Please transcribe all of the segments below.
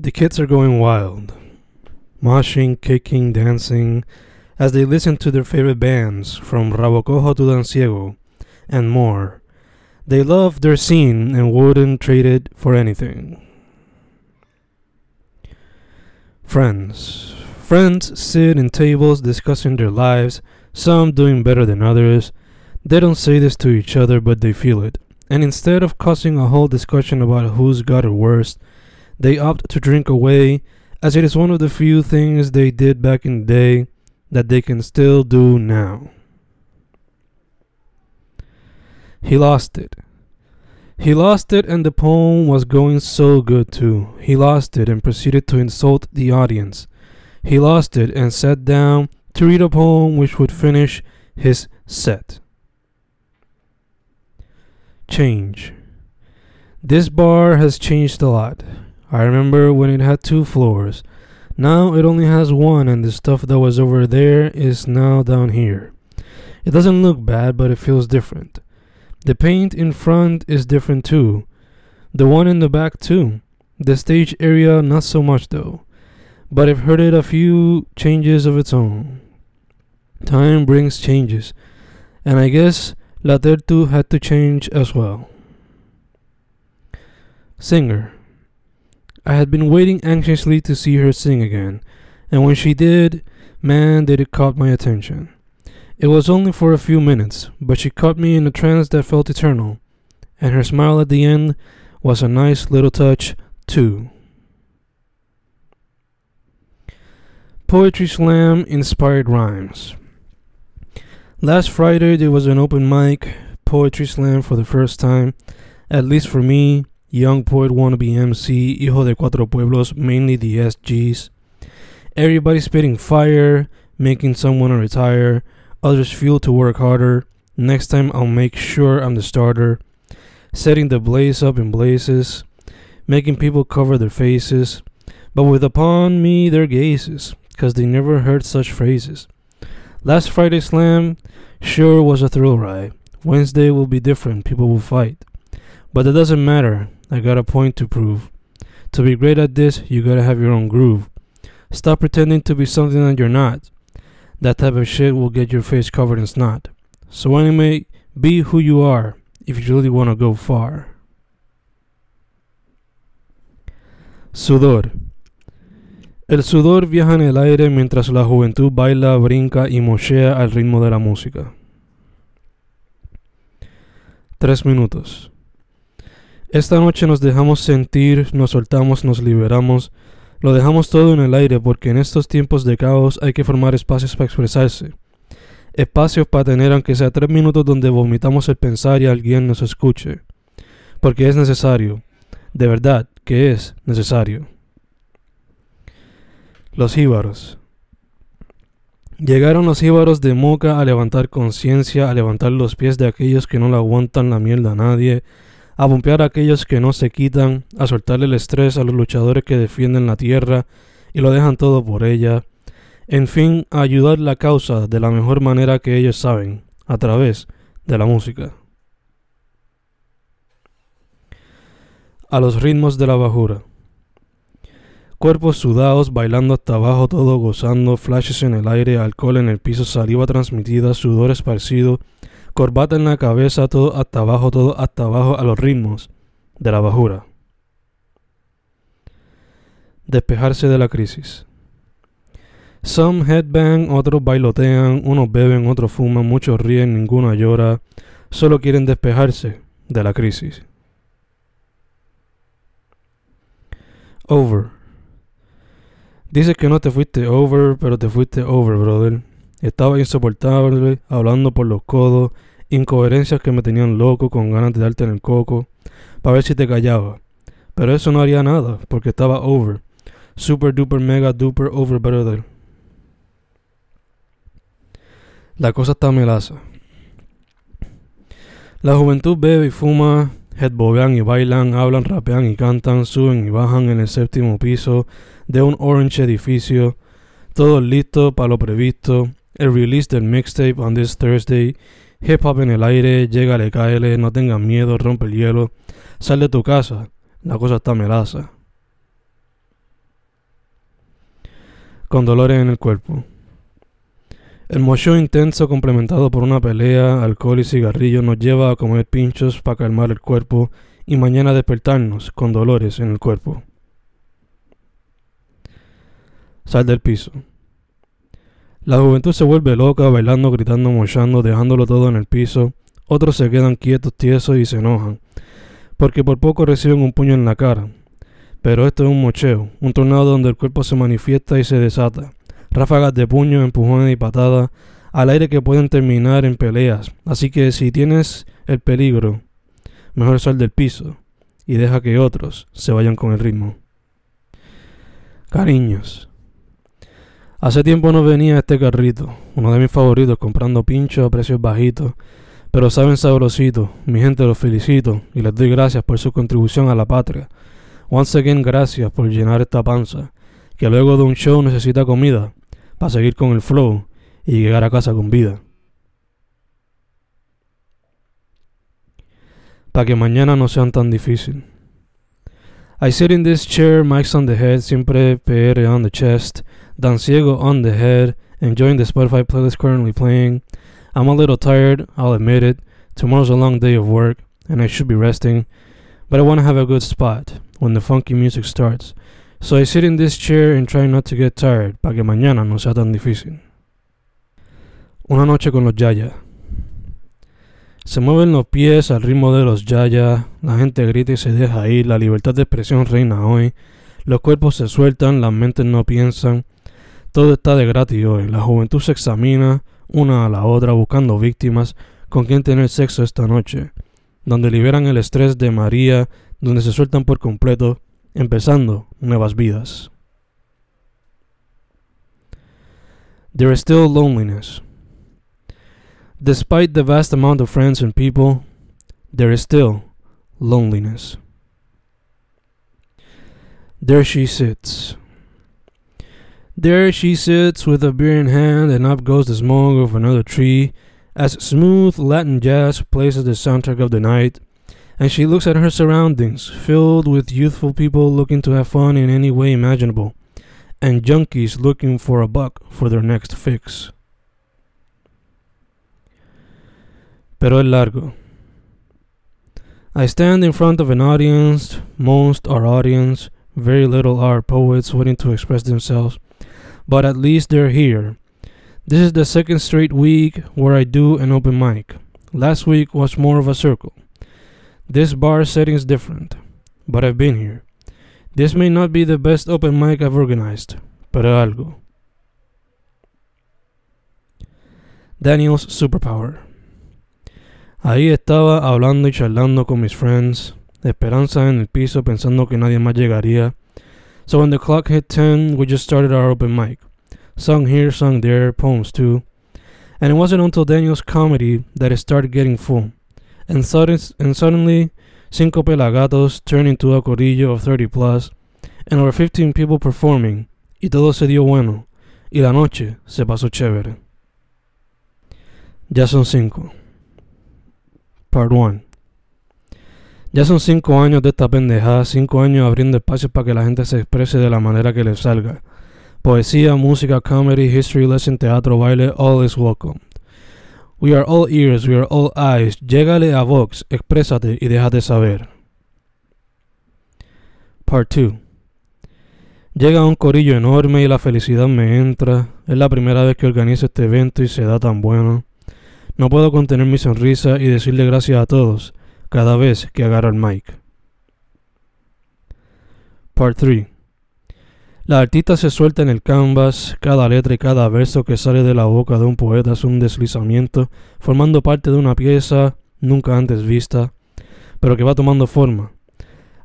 The kids are going wild, moshing, kicking, dancing, as they listen to their favorite bands, from Rabo Cojo to Dan Ciego, and more. They love their scene and wouldn't trade it for anything. Friends. Friends sit in tables discussing their lives, some doing better than others. They don't say this to each other, but they feel it. And instead of causing a whole discussion about who's got it worst, they opt to drink away, as it is one of the few things they did back in the day that they can still do now. He lost it. He lost it, and the poem was going so good too. He lost it and proceeded to insult the audience. He lost it and sat down to read a poem which would finish his set. Change. This bar has changed a lot. I remember when it had two floors. Now it only has one, and the stuff that was over there is now down here. It doesn't look bad, but it feels different. The paint in front is different too. The one in the back too. The stage area, not so much though. But I've heard it a few changes of its own. Time brings changes, and I guess La Tertu had to change as well. Singer. I had been waiting anxiously to see her sing again, and when she did, man, did it caught my attention. It was only for a few minutes, but she caught me in a trance that felt eternal, and her smile at the end was a nice little touch, too. Poetry Slam inspired rhymes. Last Friday there was an open mic, Poetry Slam for the first time, at least for me, young poet wannabe MC, hijo de cuatro pueblos, mainly the SGs. Everybody spitting fire, making someone retire, others fuel to work harder. Next time I'll make sure I'm the starter, setting the blaze up in blazes, making people cover their faces, but with upon me their gazes, 'cause they never heard such phrases. Last Friday Slam sure was a thrill ride. Wednesday will be different, people will fight. But that doesn't matter, I got a point to prove. To be great at this, you gotta have your own groove. Stop pretending to be something that you're not. That type of shit will get your face covered in snot. So anyway, be who you are if you really wanna go far. Sudor. El sudor viaja en el aire mientras la juventud baila, brinca y mochea al ritmo de la música. Tres minutos. Esta noche nos dejamos sentir, nos soltamos, nos liberamos, lo dejamos todo en el aire porque en estos tiempos de caos hay que formar espacios para expresarse. Espacios para tener aunque sea tres minutos donde vomitamos el pensar y alguien nos escuche. Porque es necesario. De verdad que es necesario. Los jíbaros. Llegaron los jíbaros de Moca a levantar conciencia, a levantar los pies de aquellos que no le aguantan la mierda a nadie, a bombear a aquellos que no se quitan, a soltarle el estrés a los luchadores que defienden la tierra y lo dejan todo por ella, en fin, a ayudar la causa de la mejor manera que ellos saben, a través de la música. A los ritmos de la bajura. Cuerpos sudados, bailando hasta abajo, todo gozando, flashes en el aire, alcohol en el piso, saliva transmitida, sudor esparcido, corbata en la cabeza, todo hasta abajo, todo hasta abajo a los ritmos de la bajura. Despejarse de la crisis. Some headbang, otros bailotean, unos beben, otros fuman, muchos ríen, ninguno llora, solo quieren despejarse de la crisis. Over. Dices que no te fuiste over, pero te fuiste over, brother. Estaba insoportable, hablando por los codos, incoherencias que me tenían loco con ganas de darte en el coco, para ver si te callaba. Pero eso no haría nada, porque estaba over. Super duper mega duper over brother. La cosa está melaza. La juventud bebe y fuma, headbobean y bailan, hablan, rapean y cantan, suben y bajan en el séptimo piso de un orange edificio, todo listo para lo previsto, el release del mixtape on this Thursday. Hip hop en el aire, llégale, cáele, no tengas miedo, rompe el hielo. Sal de tu casa, la cosa está melaza. con dolores en el cuerpo. El mocho intenso complementado por una pelea, alcohol y cigarrillo nos lleva a comer pinchos para calmar el cuerpo y mañana despertarnos con dolores en el cuerpo. Sal del piso. La juventud se vuelve loca, bailando, gritando, mochando, dejándolo todo en el piso. Otros se quedan quietos, tiesos y se enojan, porque por poco reciben un puño en la cara. Pero esto es un mocheo, un tornado donde el cuerpo se manifiesta y se desata. Ráfagas de puño, empujones y patadas al aire que pueden terminar en peleas. Así que si tienes el peligro, mejor sal del piso y deja que otros se vayan con el ritmo. Cariños. Hace tiempo no venía este carrito, uno de mis favoritos, comprando pinchos a precios bajitos, pero saben sabrosito. Mi gente los felicito y les doy gracias por su contribución a la patria. Once again, gracias por llenar esta panza, que luego de un show necesita comida para seguir con el flow y llegar a casa con vida. Para que mañana no sean tan difícil. I sit in this chair, mics on the head, siempre PR on the chest, Dan Ciego on the head, enjoying the Spotify playlist currently playing. I'm a little tired, I'll admit it. Tomorrow's a long day of work, and I should be resting, but I want to have a good spot when the funky music starts. So I sit in this chair and try not to get tired, para que mañana no sea tan difícil. Una noche con los Yaya. Se mueven los pies al ritmo de los Yaya, la gente grita y se deja ir, la libertad de expresión reina hoy, los cuerpos se sueltan, las mentes no piensan, todo está de gratis hoy, la juventud se examina una a la otra buscando víctimas con quien tener sexo esta noche, donde liberan el estrés de María, donde se sueltan por completo empezando nuevas vidas. There is still loneliness. Despite the vast amount of friends and people, there is still loneliness. There she sits. There she sits with a beer in hand, and up goes the smoke of another tree as smooth Latin jazz plays as the soundtrack of the night and she looks at her surroundings, filled with youthful people looking to have fun in any way imaginable, and junkies looking for a buck for their next fix. Pero es largo. I stand in front of an audience, most are audience, very little are poets waiting to express themselves, but at least they're here. This is the second straight week where I do an open mic. Last week was more of a circle. This bar setting is different, but I've been here. This may not be the best open mic I've organized, pero algo. Daniel's Superpower. Ahí estaba hablando y charlando con mis friends, esperanza en el piso pensando que nadie más llegaría. So when the clock hit 10, we just started our open mic. Sung here, sung there, poems too. And it wasn't until Daniel's comedy that it started getting full. and, sudden, and suddenly cinco pelagatos turned into a corillo of 30 plus, and over 15 people performing, y todo se dio bueno, y la noche se pasó chévere. Ya son cinco. Part 1. Ya son cinco años de esta pendejada, cinco años abriendo espacios para que la gente se exprese de la manera que les salga. Poesía, música, comedy, history lesson, teatro, baile, all is welcome. We are all ears, we are all eyes. Llégale a Vox, exprésate y déjate saber. Part 2. Llega un corillo enorme y la felicidad me entra. Es la primera vez que organizo este evento y se da tan bueno. No puedo contener mi sonrisa y decirle gracias a todos cada vez que agarro el mic. Part 3. La artista se suelta en el canvas, cada letra y cada verso que sale de la boca de un poeta es un deslizamiento, formando parte de una pieza nunca antes vista, pero que va tomando forma.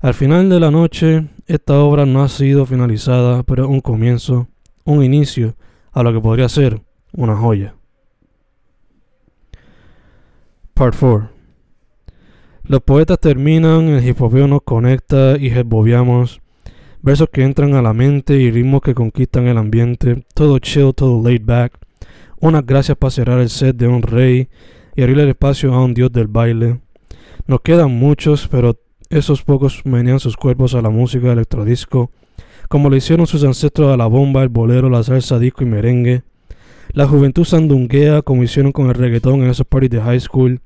Al final de la noche, esta obra no ha sido finalizada, pero un comienzo, un inicio a lo que podría ser una joya. Part 4 Los poetas terminan, el hip nos conecta y bobiamos versos que entran a la mente y ritmos que conquistan el ambiente, todo chill, todo laid back. Unas gracias para cerrar el set de un rey y abrir el espacio a un dios del baile. Nos quedan muchos, pero esos pocos menean sus cuerpos a la música electrodisco, como lo hicieron sus ancestros a la bomba, el bolero, la salsa, disco y merengue. La juventud sandunguea como hicieron con el reggaetón en esos parties de high school,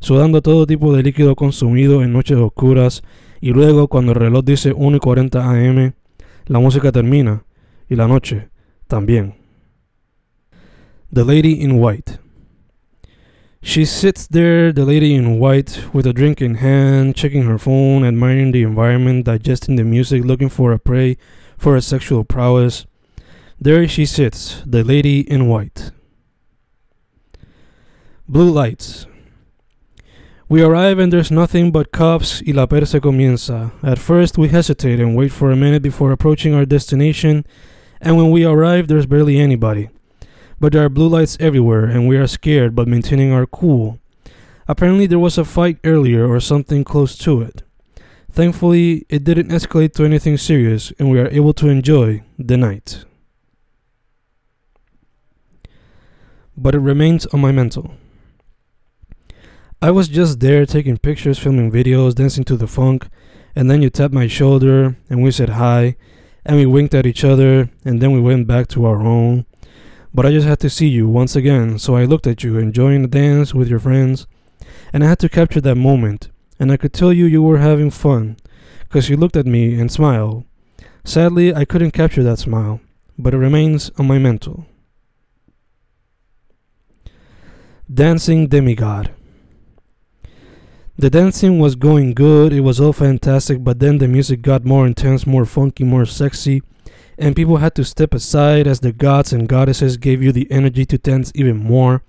sudando todo tipo de líquido consumido en noches oscuras y luego cuando el reloj dice 1 y 40 am, la música termina y la noche también. The Lady in White. She sits there, the lady in white, with a drink in hand, checking her phone, admiring the environment, digesting the music, looking for a prey for her sexual prowess. There she sits, the lady in white. Blue lights. We arrive and there's nothing but cops y la perse comienza. At first we hesitate and wait for a minute before approaching our destination, and when we arrive there's barely anybody. But there are blue lights everywhere and we are scared but maintaining our cool. Apparently there was a fight earlier or something close to it. Thankfully, it didn't escalate to anything serious and we are able to enjoy the night. But it remains on my mental. I was just there taking pictures, filming videos, dancing to the funk, and then you tapped my shoulder and we said hi, and we winked at each other, and then we went back to our own. But I just had to see you once again, so I looked at you enjoying the dance with your friends, and I had to capture that moment, and I could tell you you were having fun, because you looked at me and smiled. Sadly, I couldn't capture that smile, but it remains on my mental. Dancing Demigod. The dancing was going good, it was all fantastic, but then the music got more intense, more funky, more sexy, and people had to step aside as the gods and goddesses gave you the energy to dance even more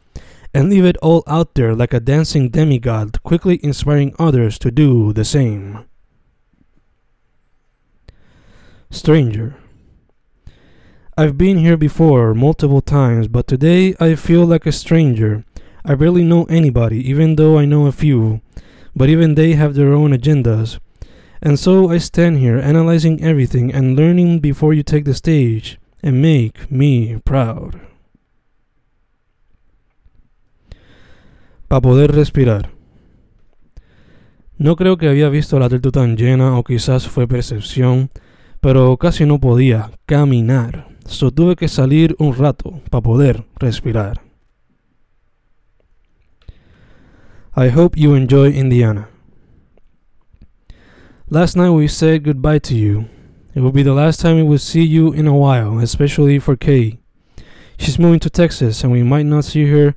and leave it all out there like a dancing demigod, quickly inspiring others to do the same. Stranger. I've been here before multiple times, but today I feel like a stranger. I barely know anybody, even though I know a few but even they have their own agendas. And so I stand here analyzing everything and learning before you take the stage and make me proud. Para poder respirar. No creo que había visto la tertu tan llena o quizás fue percepción, pero casi no podía caminar. So tuve que salir un rato para poder respirar. I hope you enjoy Indiana. Last night we said goodbye to you. It will be the last time we will see you in a while, especially for Kay. She's moving to Texas and we might not see her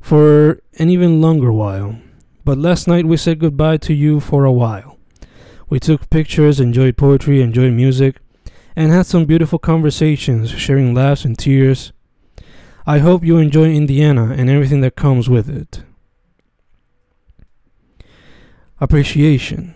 for an even longer while. But last night we said goodbye to you for a while. We took pictures, enjoyed poetry, enjoyed music, and had some beautiful conversations, sharing laughs and tears. I hope you enjoy Indiana and everything that comes with it. Appreciation.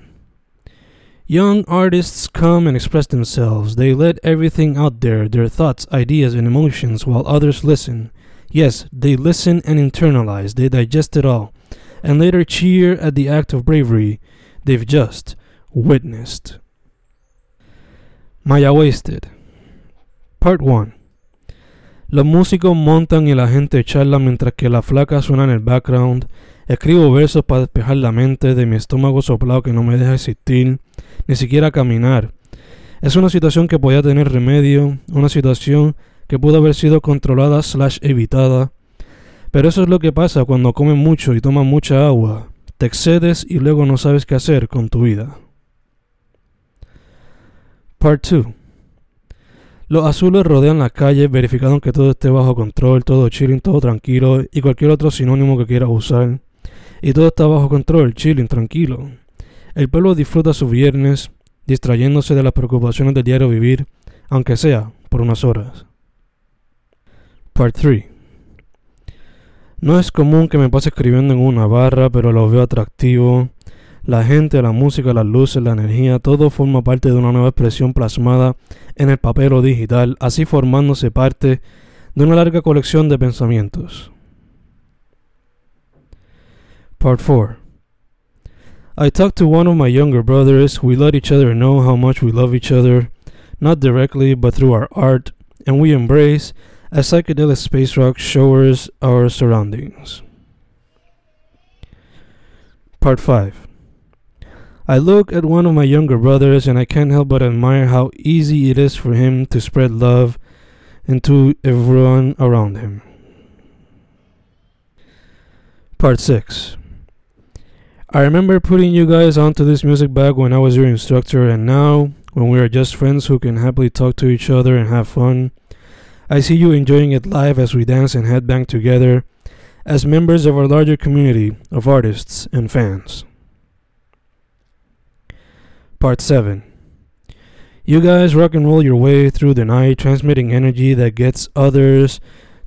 Young artists come and express themselves. They let everything out there, their thoughts, ideas, and emotions, while others listen. Yes, they listen and internalize, they digest it all, and later cheer at the act of bravery they've just witnessed. Maya Wasted. Part 1. Los músicos montan y la gente charla mientras que la flaca suena en el background. Escribo versos para despejar la mente de mi estómago soplado que no me deja existir, ni siquiera caminar. Es una situación que podía tener remedio, una situación que pudo haber sido controlada slash evitada. Pero eso es lo que pasa cuando comes mucho y tomas mucha agua. Te excedes y luego no sabes qué hacer con tu vida. Part 2 Los azules rodean la calle verificando que todo esté bajo control, todo chilling, todo tranquilo y cualquier otro sinónimo que quieras usar y todo está bajo control, chilling, tranquilo. El pueblo disfruta su viernes, distrayéndose de las preocupaciones del diario vivir, aunque sea por unas horas. Part 3 No es común que me pase escribiendo en una barra, pero lo veo atractivo. La gente, la música, las luces, la energía, todo forma parte de una nueva expresión plasmada en el papel o digital, así formándose parte de una larga colección de pensamientos. Part 4 I talked to one of my younger brothers. We let each other know how much we love each other, not directly, but through our art, and we embrace as psychedelic space rock showers our surroundings. Part 5 I look at one of my younger brothers and I can't help but admire how easy it is for him to spread love into everyone around him. Part 6 I remember putting you guys onto this music back when I was your instructor, and now, when we are just friends who can happily talk to each other and have fun, I see you enjoying it live as we dance and headbang together as members of our larger community of artists and fans. Part 7 You guys rock and roll your way through the night, transmitting energy that gets others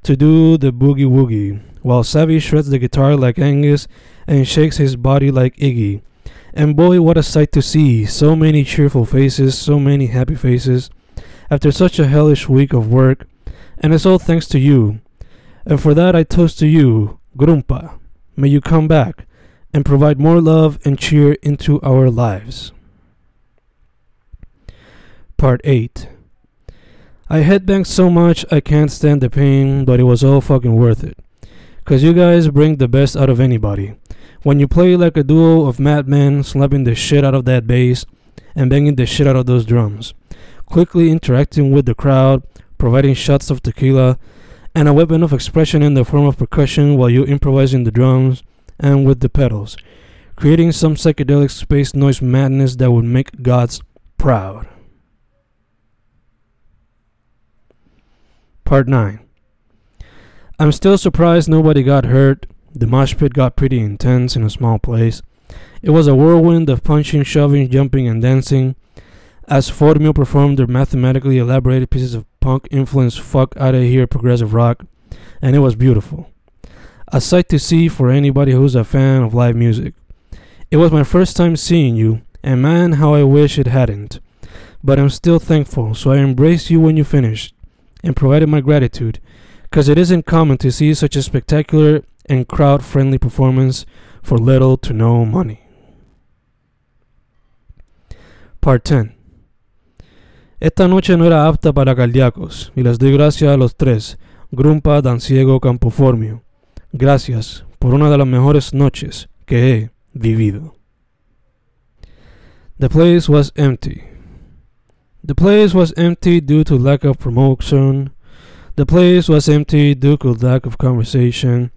to do the boogie woogie, while Savvy shreds the guitar like Angus and shakes his body like Iggy. And boy, what a sight to see! So many cheerful faces, so many happy faces, after such a hellish week of work, and it's all thanks to you. And for that, I toast to you, Grumpa. May you come back and provide more love and cheer into our lives. Part 8 I headbanged so much I can't stand the pain, but it was all fucking worth it. Cause you guys bring the best out of anybody. When you play like a duo of madmen, slapping the shit out of that bass and banging the shit out of those drums, quickly interacting with the crowd, providing shots of tequila, and a weapon of expression in the form of percussion while you improvising the drums and with the pedals, creating some psychedelic space noise madness that would make gods proud. Part 9 I'm still surprised nobody got hurt. The mosh pit got pretty intense in a small place. It was a whirlwind of punching, shoving, jumping, and dancing as Formio performed their mathematically elaborated pieces of punk influenced fuck out of here progressive rock, and it was beautiful. A sight to see for anybody who's a fan of live music. It was my first time seeing you, and man, how I wish it hadn't. But I'm still thankful, so I embraced you when you finished and provided my gratitude, because it isn't common to see such a spectacular and crowd friendly performance for little to no money. Part 10 Esta noche no era apta para cardíacos, y les doy gracias a los tres, Grumpa, Danciego, Campoformio. Gracias por una de las mejores noches que he vivido. The place was empty. The place was empty due to lack of promotion. The place was empty due to lack of conversation.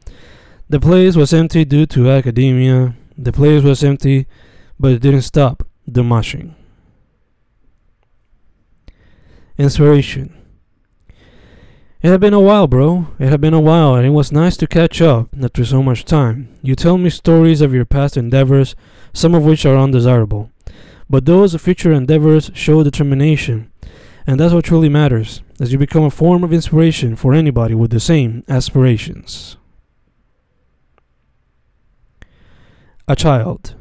The place was empty due to academia. The place was empty, but it didn't stop the moshing. Inspiration. It had been a while, bro. It had been a while, and it was nice to catch up after so much time. You tell me stories of your past endeavors, some of which are undesirable. But those future endeavors show determination, and that's what truly matters, as you become a form of inspiration for anybody with the same aspirations. A child.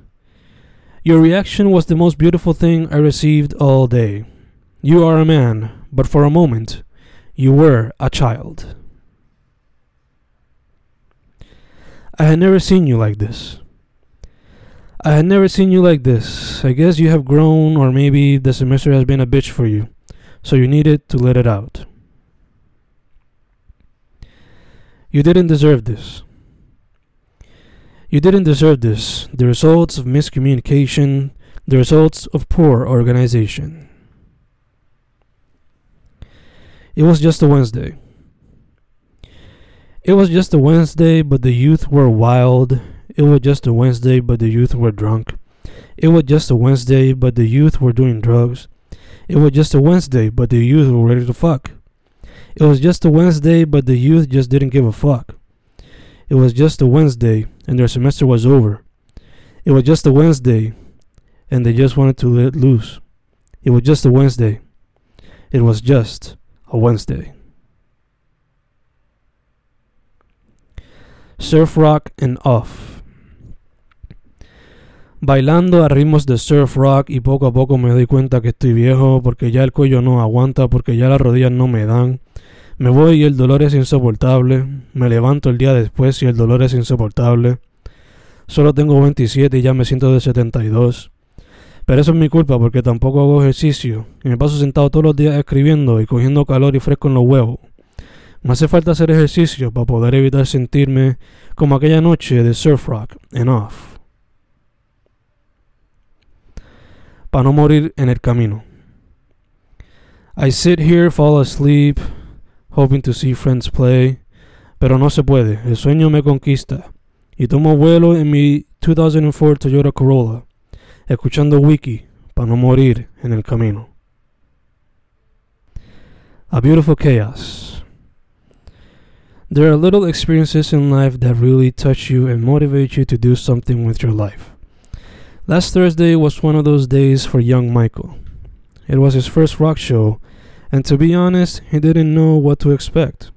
Your reaction was the most beautiful thing I received all day. You are a man, but for a moment, you were a child. I had never seen you like this. I had never seen you like this. I guess you have grown, or maybe the semester has been a bitch for you, so you needed to let it out. You didn't deserve this. You didn't deserve this. The results of miscommunication, the results of poor organization. It was just a Wednesday. It was just a Wednesday, but the youth were wild it was just a Wednesday, but the youth were drunk. It was just a Wednesday, but the youth were doing drugs. It was just a Wednesday, but the youth were ready to fuck. It was just a Wednesday, but the youth just didn't give a fuck. It was just a Wednesday, and their semester was over. It was just a Wednesday, and they just wanted to let loose. It was just a Wednesday. It was just a Wednesday. Surf rock and off. bailando a ritmos de surf rock y poco a poco me doy cuenta que estoy viejo porque ya el cuello no aguanta, porque ya las rodillas no me dan. Me voy y el dolor es insoportable. Me levanto el día después y el dolor es insoportable. Solo tengo 27 y ya me siento de 72. Pero eso es mi culpa porque tampoco hago ejercicio y me paso sentado todos los días escribiendo y cogiendo calor y fresco en los huevos. Me hace falta hacer ejercicio para poder evitar sentirme como aquella noche de surf rock en off. para no morir en el camino. I sit here, fall asleep, hoping to see friends play, pero no se puede, el sueño me conquista, y tomo vuelo en mi 2004 Toyota Corolla, escuchando Wiki para no morir en el camino. A beautiful chaos. There are little experiences in life that really touch you and motivate you to do something with your life. Last Thursday was one of those days for young Michael. It was his first rock show, and to be honest, he didn't know what to expect.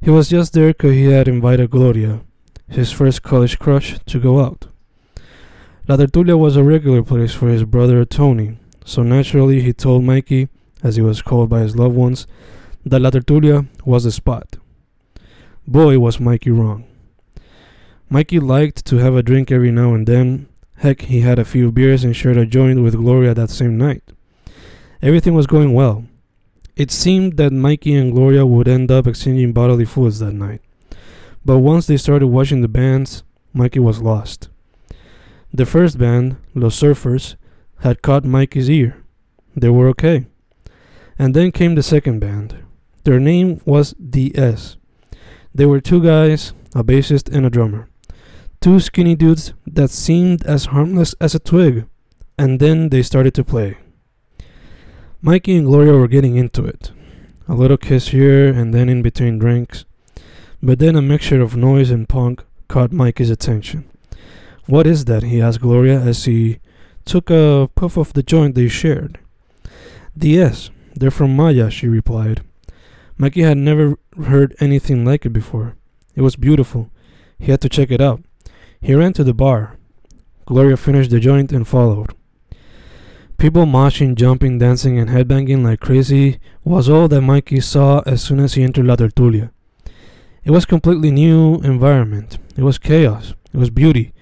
He was just there because he had invited Gloria, his first college crush, to go out. La Tertulia was a regular place for his brother Tony, so naturally he told Mikey, as he was called by his loved ones, that La Tertulia was the spot. Boy, was Mikey wrong. Mikey liked to have a drink every now and then, Heck, he had a few beers and shared a joint with Gloria that same night. Everything was going well. It seemed that Mikey and Gloria would end up exchanging bodily fluids that night. But once they started watching the bands, Mikey was lost. The first band, Los Surfers, had caught Mikey's ear. They were okay. And then came the second band. Their name was DS. They were two guys, a bassist and a drummer. Two skinny dudes that seemed as harmless as a twig, and then they started to play. Mikey and Gloria were getting into it. A little kiss here and then in between drinks. But then a mixture of noise and punk caught Mikey's attention. What is that? he asked Gloria as he took a puff of the joint they shared. DS, they're from Maya, she replied. Mikey had never heard anything like it before. It was beautiful. He had to check it out. He ran to the bar. Gloria finished the joint and followed. People moshing, jumping, dancing, and headbanging like crazy was all that Mikey saw as soon as he entered La Tertulia. It was a completely new environment. It was chaos. It was beauty.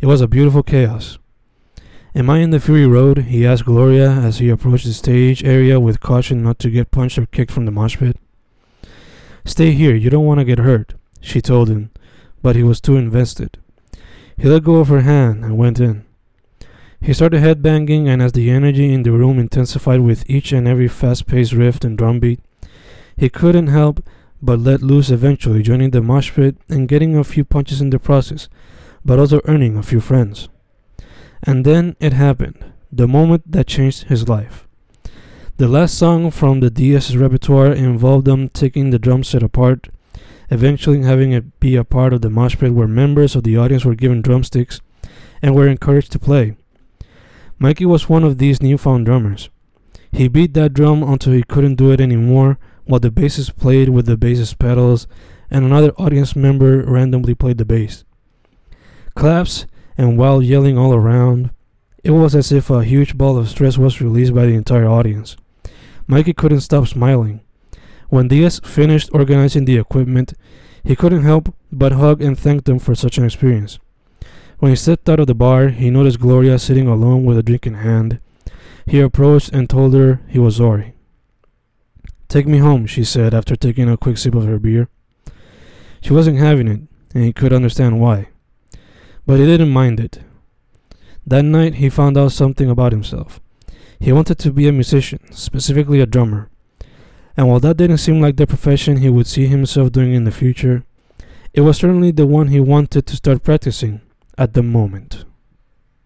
It was a beautiful chaos. Am I in the Fury Road? he asked Gloria as he approached the stage area with caution not to get punched or kicked from the mosh pit. Stay here, you don't want to get hurt, she told him, but he was too invested. He let go of her hand and went in. He started headbanging, and as the energy in the room intensified with each and every fast paced riff and drum beat, he couldn't help but let loose eventually, joining the mosh pit and getting a few punches in the process, but also earning a few friends. And then it happened, the moment that changed his life. The last song from the DS repertoire involved them taking the drum set apart eventually having it be a part of the mosh pit where members of the audience were given drumsticks and were encouraged to play. Mikey was one of these newfound drummers. He beat that drum until he couldn't do it anymore while the bassist played with the bassist pedals and another audience member randomly played the bass. Claps and while yelling all around, it was as if a huge ball of stress was released by the entire audience. Mikey couldn't stop smiling. When DS finished organizing the equipment, he couldn't help but hug and thank them for such an experience. When he stepped out of the bar, he noticed Gloria sitting alone with a drink in hand. He approached and told her he was sorry. Take me home, she said after taking a quick sip of her beer. She wasn't having it, and he could understand why. But he didn't mind it. That night, he found out something about himself. He wanted to be a musician, specifically a drummer. And while that didn't seem like the profession he would see himself doing in the future, it was certainly the one he wanted to start practicing at the moment.